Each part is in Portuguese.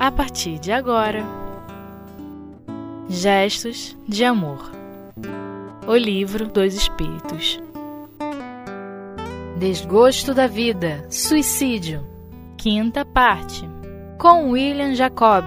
a partir de agora. Gestos de Amor O Livro dos Espíritos Desgosto da Vida Suicídio Quinta parte Com William Jacob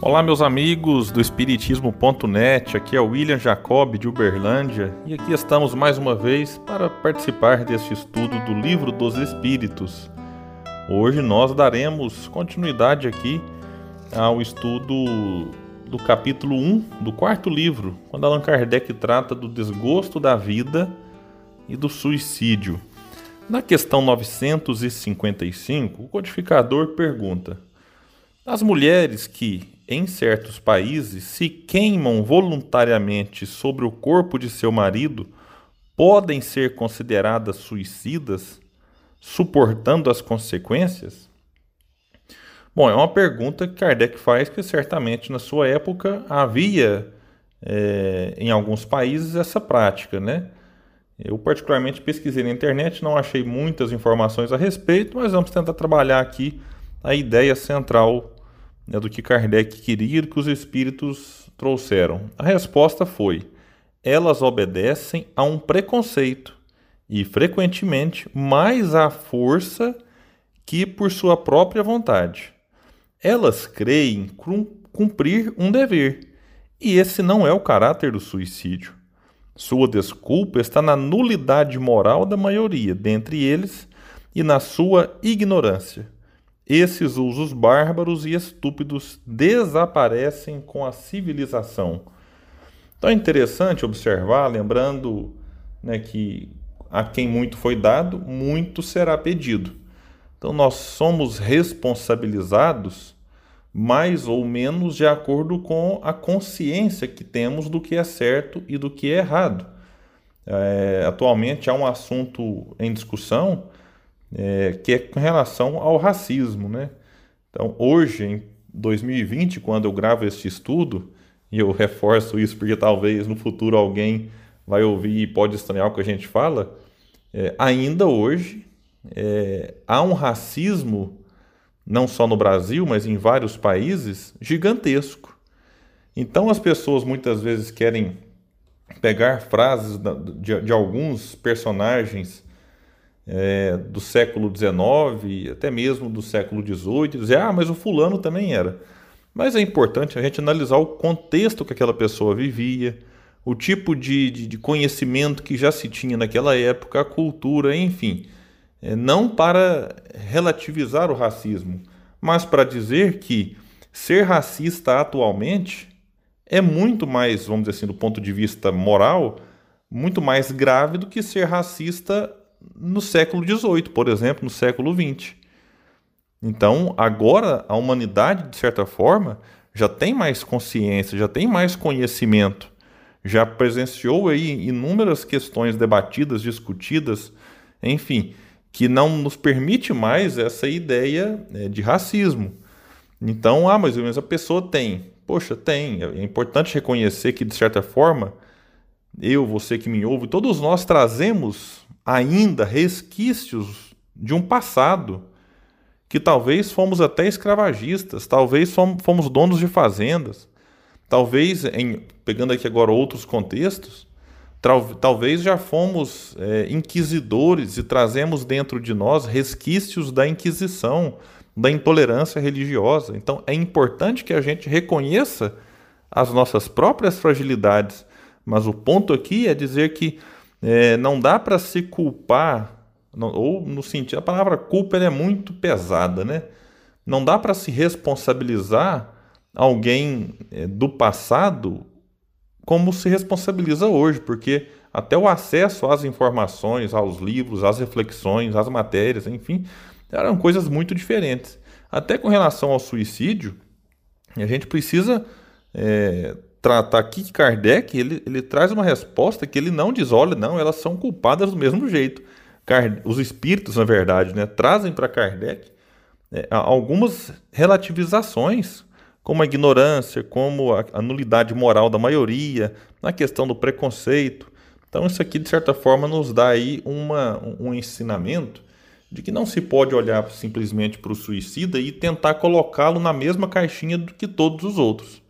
Olá, meus amigos do Espiritismo.net. Aqui é o William Jacob de Uberlândia e aqui estamos mais uma vez para participar deste estudo do Livro dos Espíritos. Hoje nós daremos continuidade aqui ao estudo do capítulo 1 do quarto livro, quando Allan Kardec trata do desgosto da vida e do suicídio. Na questão 955, o codificador pergunta: As mulheres que, em certos países, se queimam voluntariamente sobre o corpo de seu marido podem ser consideradas suicidas? suportando as consequências? Bom, é uma pergunta que Kardec faz que certamente na sua época havia é, em alguns países essa prática, né? Eu particularmente pesquisei na internet, não achei muitas informações a respeito, mas vamos tentar trabalhar aqui a ideia central né, do que Kardec queria que os espíritos trouxeram. A resposta foi: elas obedecem a um preconceito e frequentemente mais à força que por sua própria vontade. Elas creem cumprir um dever, e esse não é o caráter do suicídio. Sua desculpa está na nulidade moral da maioria dentre eles e na sua ignorância. Esses usos bárbaros e estúpidos desaparecem com a civilização. Então é interessante observar, lembrando né, que a quem muito foi dado, muito será pedido. Então nós somos responsabilizados mais ou menos de acordo com a consciência que temos do que é certo e do que é errado. É, atualmente há um assunto em discussão é, que é com relação ao racismo. Né? Então, hoje, em 2020, quando eu gravo este estudo, e eu reforço isso porque talvez no futuro alguém vai ouvir e pode estranhar o que a gente fala, é, ainda hoje é, há um racismo, não só no Brasil, mas em vários países, gigantesco. Então as pessoas muitas vezes querem pegar frases de, de alguns personagens é, do século XIX, até mesmo do século XVIII, e dizer, ah, mas o fulano também era. Mas é importante a gente analisar o contexto que aquela pessoa vivia, o tipo de, de, de, conhecimento que já se tinha naquela época, a cultura, enfim. É, não para relativizar o racismo, mas para dizer que ser racista atualmente é muito mais, vamos dizer assim, do ponto de vista moral, muito mais grave do que ser racista no século XVIII, por exemplo, no século XX. Então, agora a humanidade, de certa forma, já tem mais consciência, já tem mais conhecimento já presenciou aí inúmeras questões debatidas, discutidas, enfim, que não nos permite mais essa ideia né, de racismo. Então, ah, mas, a pessoa tem. Poxa, tem. É importante reconhecer que, de certa forma, eu, você que me ouve, todos nós trazemos ainda resquícios de um passado que talvez fomos até escravagistas, talvez fomos donos de fazendas, Talvez, em, pegando aqui agora outros contextos, talvez já fomos é, inquisidores e trazemos dentro de nós resquícios da Inquisição, da intolerância religiosa. Então é importante que a gente reconheça as nossas próprias fragilidades, mas o ponto aqui é dizer que é, não dá para se culpar, não, ou no sentido, a palavra culpa é muito pesada, né? Não dá para se responsabilizar alguém é, do passado como se responsabiliza hoje, porque até o acesso às informações, aos livros, às reflexões, às matérias, enfim, eram coisas muito diferentes. Até com relação ao suicídio, a gente precisa é, tratar aqui que Kardec ele, ele traz uma resposta que ele não diz, olha, não, elas são culpadas do mesmo jeito. Os espíritos, na verdade, né, trazem para Kardec é, algumas relativizações como a ignorância, como a, nulidade moral da maioria, na questão do preconceito. Então isso aqui de certa forma nos dá aí uma, um ensinamento de que não se pode olhar simplesmente para o suicida e tentar colocá-lo na mesma caixinha do que todos os outros.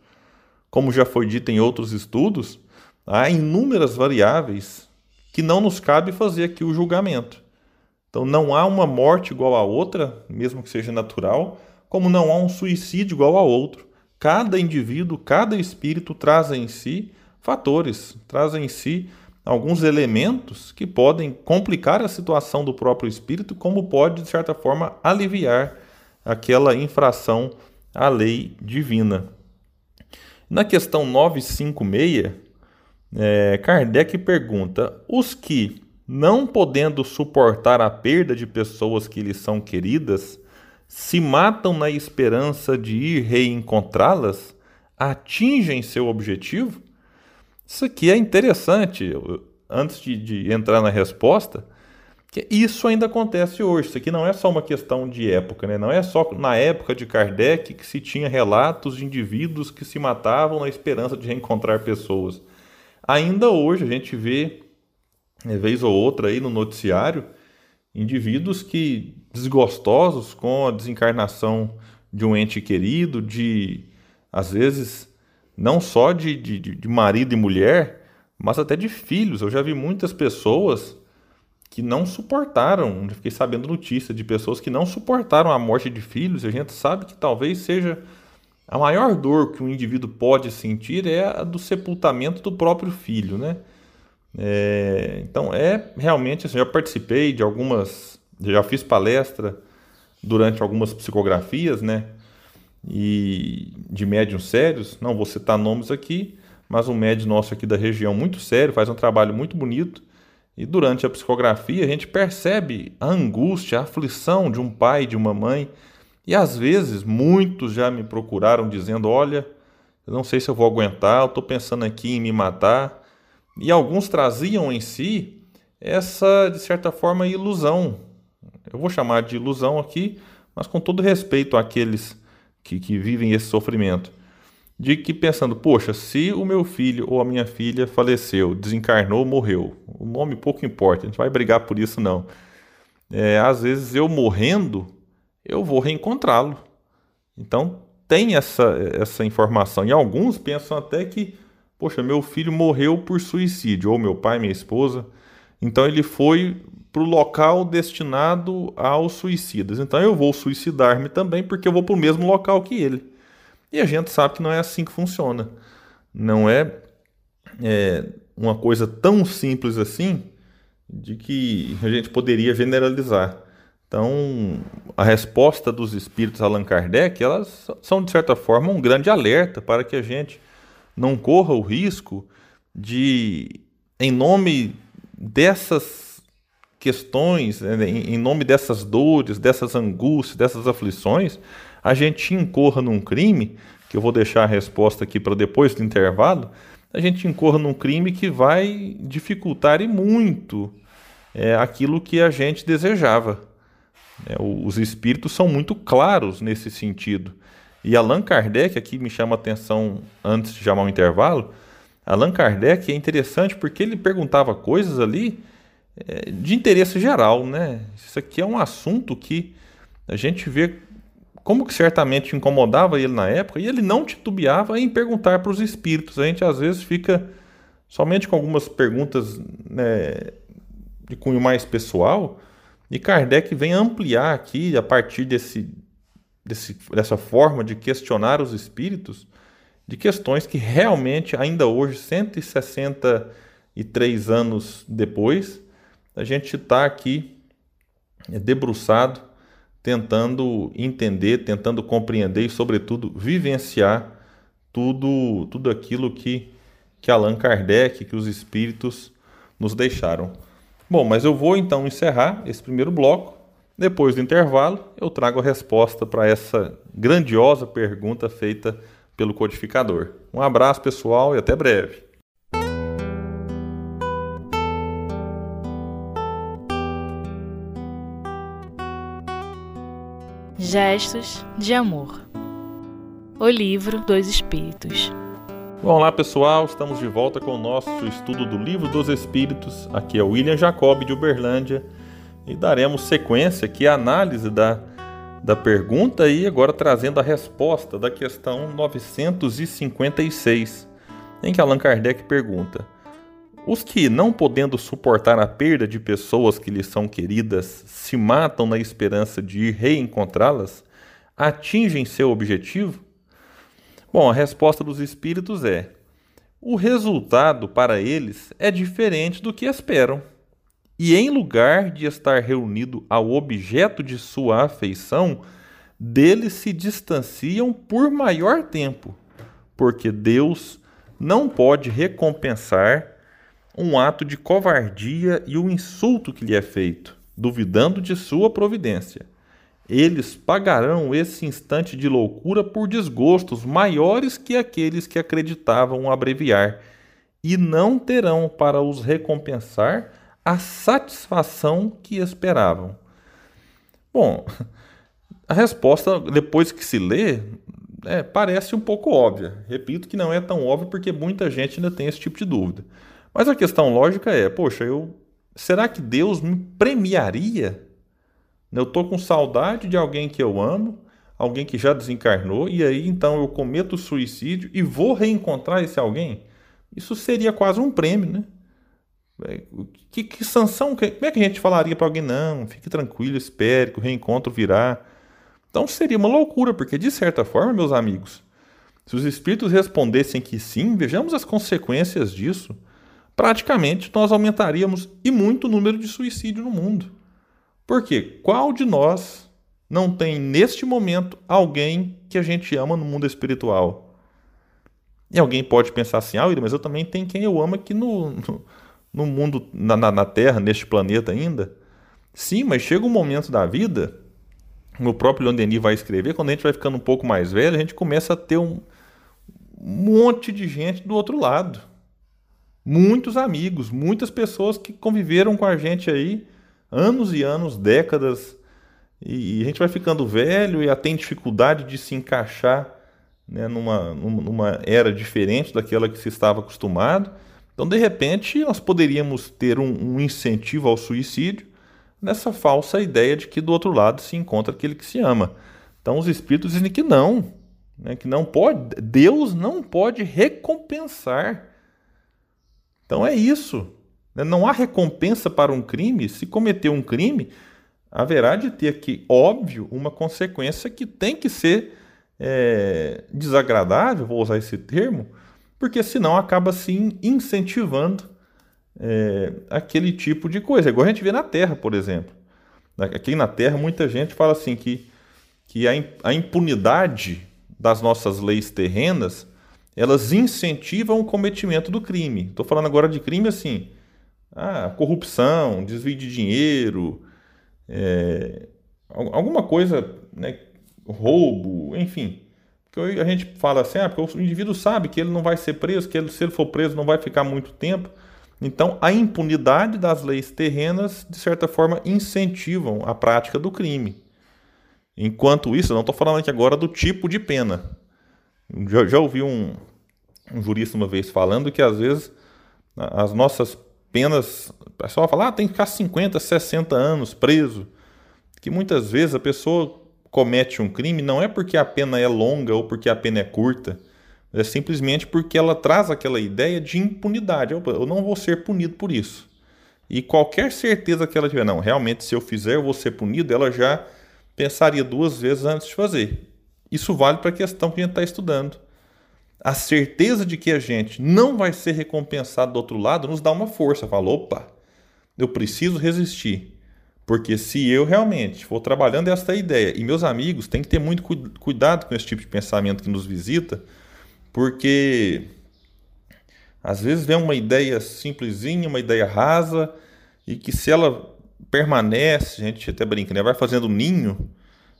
Como já foi dito em outros estudos, há inúmeras variáveis que não nos cabe fazer aqui o julgamento. Então não há uma morte igual a outra, mesmo que seja natural, como não há um suicídio igual a outro. Cada indivíduo, cada espírito traz em si fatores, traz em si alguns elementos que podem complicar a situação do próprio espírito, como pode, de certa forma, aliviar aquela infração à lei divina. Na questão 956, é, Kardec pergunta: os que, não podendo suportar a perda de pessoas que lhes são queridas, se matam na esperança de ir reencontrá-las, atingem seu objetivo? Isso aqui é interessante, antes de, de, entrar na resposta, que isso ainda acontece hoje. Isso aqui não é só uma questão de época, né? não é só na época de Kardec que se tinha relatos de indivíduos que se matavam na esperança de reencontrar pessoas. Ainda hoje a gente vê, né, vez ou outra aí no noticiário, indivíduos que desgostosos com a desencarnação de um ente querido, de às vezes não só de, de, de marido e mulher, mas até de filhos. Eu já vi muitas pessoas que não suportaram, fiquei sabendo notícia de pessoas que não suportaram a morte de filhos, e a gente sabe que talvez seja a maior dor que um indivíduo pode sentir é a do sepultamento do próprio filho, né? É, então é realmente assim, eu participei de algumas, já fiz palestra durante algumas psicografias, né? e de médiums sérios, não vou citar nomes aqui, mas um médium nosso aqui da região muito sério, faz um trabalho muito bonito. E durante a psicografia a gente percebe a angústia, a aflição de um pai, de uma mãe. E às vezes muitos já me procuraram dizendo: Olha, eu não sei se eu vou aguentar, eu estou pensando aqui em me matar. E alguns traziam em si essa, de certa forma, ilusão. Eu vou chamar de ilusão aqui, mas com todo respeito àqueles que, que vivem esse sofrimento. De que pensando, poxa, se o meu filho ou a minha filha faleceu, desencarnou, morreu, o nome pouco importa, a gente vai brigar por isso não. É, às vezes eu morrendo, eu vou reencontrá-lo. Então tem essa, essa informação. E alguns pensam até que, poxa, meu filho morreu por suicídio, ou meu pai, minha esposa. Então ele foi para o local destinado aos suicidas. Então eu vou suicidar-me também porque eu vou para o mesmo local que ele. E a gente sabe que não é assim que funciona. Não é, é uma coisa tão simples assim de que a gente poderia generalizar. Então, a resposta dos espíritos Allan Kardec, elas são de certa forma um grande alerta para que a gente não corra o risco de, em nome dessas questões, né, em nome dessas dores, dessas angústias, dessas aflições, a gente incorra num crime, que eu vou deixar a resposta aqui para depois do intervalo, a gente incorra num crime que vai dificultar e muito é, aquilo que a gente desejava. É, os espíritos são muito claros nesse sentido. E Allan Kardec, aqui me chama a atenção antes de chamar o intervalo, Allan Kardec é interessante porque ele perguntava coisas ali é, de interesse geral, né? Isso aqui é um assunto que a gente vê como que certamente incomodava ele na época e ele não titubeava em perguntar para os espíritos. A gente às vezes fica somente com algumas perguntas né, de cunho mais pessoal e Kardec vem ampliar aqui a partir desse, desse, dessa forma de questionar os espíritos de questões que realmente ainda hoje, 163 anos depois, a gente está aqui é, debruçado, tentando entender, tentando compreender e, sobretudo, vivenciar tudo, tudo aquilo que, que Allan Kardec, que os espíritos nos deixaram. Bom, mas eu vou então encerrar esse primeiro bloco. Depois do intervalo, eu trago a resposta para essa grandiosa pergunta feita pelo codificador. Um abraço, pessoal, e até breve. Gestos de Amor. O livro dos Espíritos. Olá pessoal, estamos de volta com o nosso estudo do Livro dos Espíritos. Aqui é o William Jacob de Uberlândia E daremos sequência aqui à análise da, da pergunta e agora trazendo a resposta da questão 956, em que Allan Kardec pergunta: Os que, não podendo suportar a perda de pessoas que lhes são queridas, se matam na esperança de reencontrá-las, atingem seu objetivo? Bom, a resposta dos espíritos é: o resultado para eles é diferente do que esperam. E em lugar de estar reunido ao objeto de sua afeição, deles se distanciam por maior tempo, porque Deus não pode recompensar um ato de covardia e o insulto que lhe é feito, duvidando de sua providência. Eles pagarão esse instante de loucura por desgostos maiores que aqueles que acreditavam abreviar, e não terão para os recompensar a satisfação que esperavam. Bom, a resposta, depois que se lê, é, parece um pouco óbvia. Repito que não é tão óbvio porque muita gente ainda tem esse tipo de dúvida. Mas a questão lógica é: poxa, eu, será que Deus me premiaria eu estou com saudade de alguém que eu amo, alguém que já desencarnou, e aí então eu cometo suicídio e vou reencontrar esse alguém? Isso seria quase um prêmio, né? É, que, que sanção, como é que a gente falaria para alguém? Não, fique tranquilo, espere que o reencontro virá. Então seria uma loucura, porque de certa forma, meus amigos, se os espíritos respondessem que sim, vejamos as consequências disso. Praticamente nós aumentaríamos e muito o número de suicídio no mundo. Porque qual de nós não tem neste momento alguém que a gente ama no mundo espiritual? E alguém pode pensar assim, ah, mas eu também tenho quem eu amo aqui no, no, no mundo, na, na, na, Terra, neste planeta ainda. Sim, mas chega um momento da vida, o próprio Leon Denis vai escrever, quando a gente vai ficando um pouco mais velho, a gente começa a ter um monte de gente do outro lado. Muitos amigos, muitas pessoas que conviveram com a gente aí anos e anos, décadas, e, a gente vai ficando velho e tem dificuldade de se encaixar né, numa, numa era diferente daquela que se estava acostumado. Então, de repente, nós poderíamos ter um, um incentivo ao suicídio nessa falsa ideia de que do outro lado se encontra aquele que se ama. Então, os espíritos dizem que não, né, que não pode, Deus não pode recompensar. Então é isso. Né? Não há recompensa para um crime. Se cometer um crime, haverá de ter aqui, óbvio, uma consequência que tem que ser é, desagradável, vou usar esse termo, porque senão acaba sim incentivando é, aquele tipo de coisa. Igual a gente vê na Terra, por exemplo. Aqui na Terra, muita gente fala assim que, que a impunidade das nossas leis terrenas elas incentivam o cometimento do crime. Estou falando agora de crime assim, ah, corrupção, desvio de dinheiro, é, alguma coisa, né, roubo, enfim. Porque a gente fala assim, ah, porque o indivíduo sabe que ele não vai ser preso, que ele, se ele for preso não vai ficar muito tempo. Então, a impunidade das leis terrenas, de certa forma, incentivam a prática do crime. Enquanto isso, eu não estou falando aqui agora do tipo de pena. Já, já ouvi um, um jurista uma vez falando que, às vezes, as nossas penas. O pessoal fala, ah, tem que ficar 50, 60 anos preso. Que muitas vezes a pessoa comete um crime não é porque a pena é longa ou porque a pena é curta. É simplesmente porque ela traz aquela ideia de impunidade. Eu não vou ser punido por isso. E qualquer certeza que ela tiver, não, realmente se eu fizer eu vou ser punido, ela já pensaria duas vezes antes de fazer. Isso vale para a questão que a gente está estudando a certeza de que a gente não vai ser recompensado do outro lado nos dá uma força. Fala, opa, eu preciso resistir. Porque se eu realmente for trabalhando essa ideia, e meus amigos têm que ter muito cuidado com esse tipo de pensamento que nos visita, porque às vezes vem uma ideia simplesinha, uma ideia rasa, e que se ela permanece, a gente até brinca, né? vai fazendo ninho,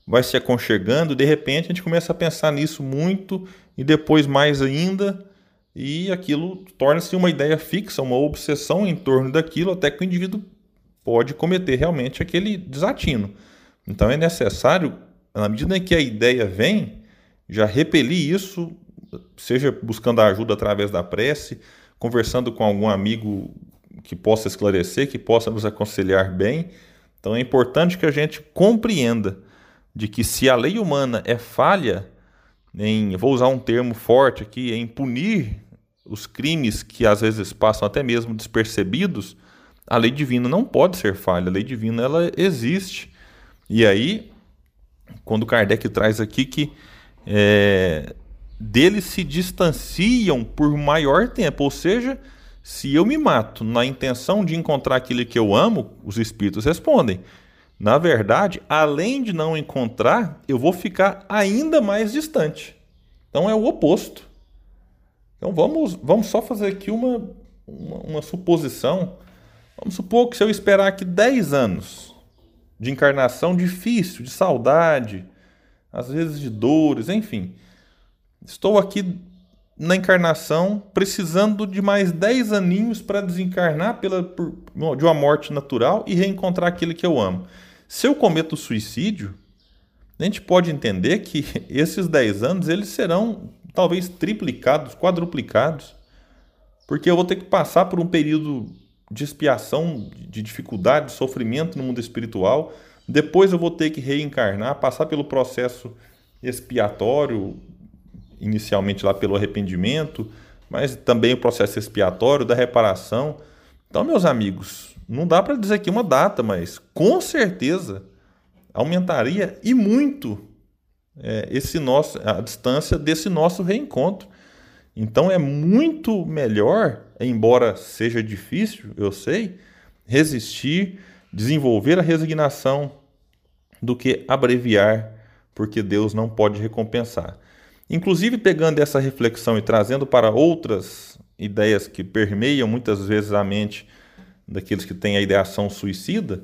vai se aconchegando, de repente a gente começa a pensar nisso muito e depois mais ainda, e aquilo torna-se uma ideia fixa, uma obsessão em torno daquilo, até que o indivíduo pode cometer realmente aquele desatino. Então é necessário, na medida em que a ideia vem, já repelir isso, seja buscando ajuda através da prece, conversando com algum amigo que possa esclarecer, que possa nos aconselhar bem, Então é importante que a gente compreenda de que se a lei humana é falha em, vou usar um termo forte aqui, em punir os crimes que às vezes passam até mesmo despercebidos, a lei divina não pode ser falha, a lei divina ela existe. E aí, quando Kardec traz aqui que é, deles se distanciam por maior tempo, ou seja, se eu me mato na intenção de encontrar aquilo que eu amo, os espíritos respondem. Na verdade, além de não encontrar, eu vou ficar ainda mais distante. Então é o oposto. Então vamos, vamos só fazer aqui uma, uma, uma suposição. Vamos supor que se eu esperar aqui 10 anos de encarnação difícil, de saudade, às vezes de dores, enfim. Estou aqui na encarnação, precisando de mais 10 aninhos para desencarnar pela, por, de uma morte natural e reencontrar aquele que eu amo. Se eu cometo suicídio, a gente pode entender que esses 10 anos eles serão talvez triplicados, quadruplicados, porque eu vou ter que passar por um período de expiação, de dificuldade, de sofrimento no mundo espiritual. Depois eu vou ter que reencarnar, passar pelo processo expiatório, inicialmente lá pelo arrependimento, mas também o processo expiatório da reparação. Então, meus amigos, não dá para dizer aqui uma data, mas com certeza aumentaria e muito é, esse nosso a distância desse nosso reencontro. Então é muito melhor, embora seja difícil, eu sei, resistir, desenvolver a resignação do que abreviar, porque Deus não pode recompensar. Inclusive, pegando essa reflexão e trazendo para outras ideias que permeiam muitas vezes a mente daqueles que têm a ideação suicida,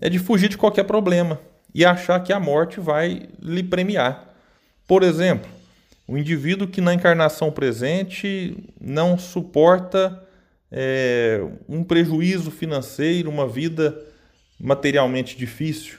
é de fugir de qualquer problema e achar que a morte vai lhe premiar. Por exemplo, o indivíduo que na encarnação presente não suporta é, um prejuízo financeiro, uma vida materialmente difícil.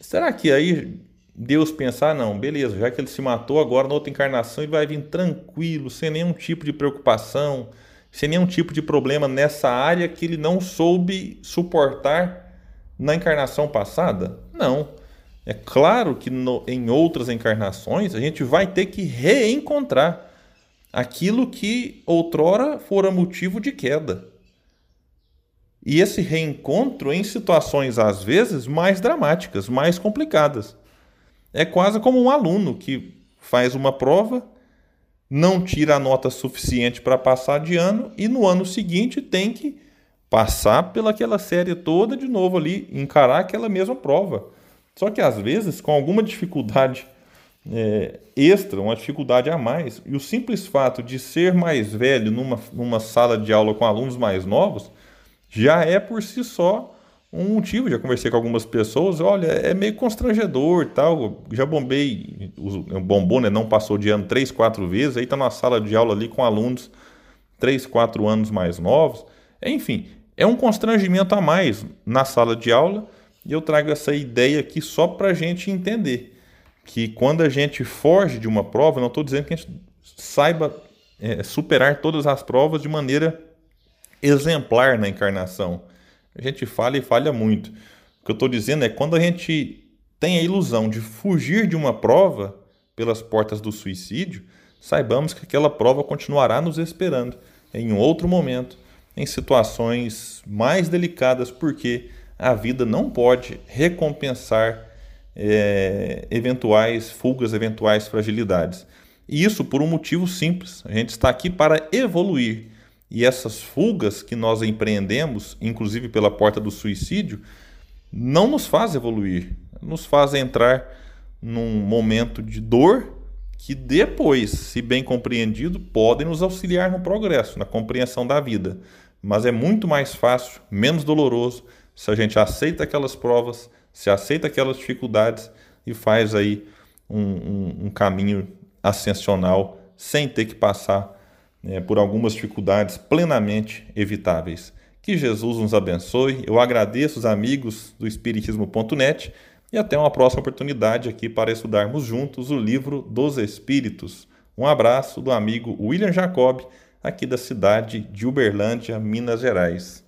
Será que aí Deus pensar, ah, não, beleza, já que ele se matou, agora na outra encarnação ele vai vir tranquilo, sem nenhum tipo de preocupação, sem nenhum tipo de problema nessa área que ele não soube suportar na encarnação passada? Não. É claro que no, em outras encarnações a gente vai ter que reencontrar aquilo que outrora fora motivo de queda. E esse reencontro em situações às vezes mais dramáticas, mais complicadas. É quase como um aluno que faz uma prova, não tira a nota suficiente para passar de ano e no ano seguinte tem que passar pelaquela série toda de novo ali, encarar aquela mesma prova. Só que às vezes, com alguma dificuldade é, extra, uma dificuldade a mais, e o simples fato de ser mais velho numa, numa sala de aula com alunos mais novos, já é por si só um motivo. Já conversei com algumas pessoas, olha, é meio constrangedor tal. Já bombei, o bombom né, não passou de ano três, quatro vezes, aí está na sala de aula ali com alunos três, quatro anos mais novos. Enfim, é um constrangimento a mais na sala de aula e eu trago essa ideia aqui só para a gente entender que quando a gente foge de uma prova, não estou dizendo que a gente saiba é, superar todas as provas de maneira exemplar na encarnação a gente falha e falha muito. O que eu estou dizendo é quando a gente tem a ilusão de fugir de uma prova pelas portas do suicídio, saibamos que aquela prova continuará nos esperando em um outro momento, em situações mais delicadas, porque a vida não pode recompensar é, eventuais fugas, eventuais fragilidades. E isso por um motivo simples: a gente está aqui para evoluir. E essas fugas que nós empreendemos, inclusive pela porta do suicídio, não nos faz evoluir, nos faz entrar num momento de dor que depois, se bem compreendido, podem nos auxiliar no progresso, na compreensão da vida. Mas é muito mais fácil, menos doloroso, se a gente aceita aquelas provas, se aceita aquelas dificuldades e faz aí um, um, um caminho ascensional sem ter que passar né, por algumas dificuldades plenamente evitáveis. Que Jesus nos abençoe. Eu agradeço os amigos do Espiritismo.net e até uma próxima oportunidade aqui para estudarmos juntos o livro dos Espíritos. Um abraço do amigo William Jacob, aqui da cidade de Uberlândia, Minas Gerais.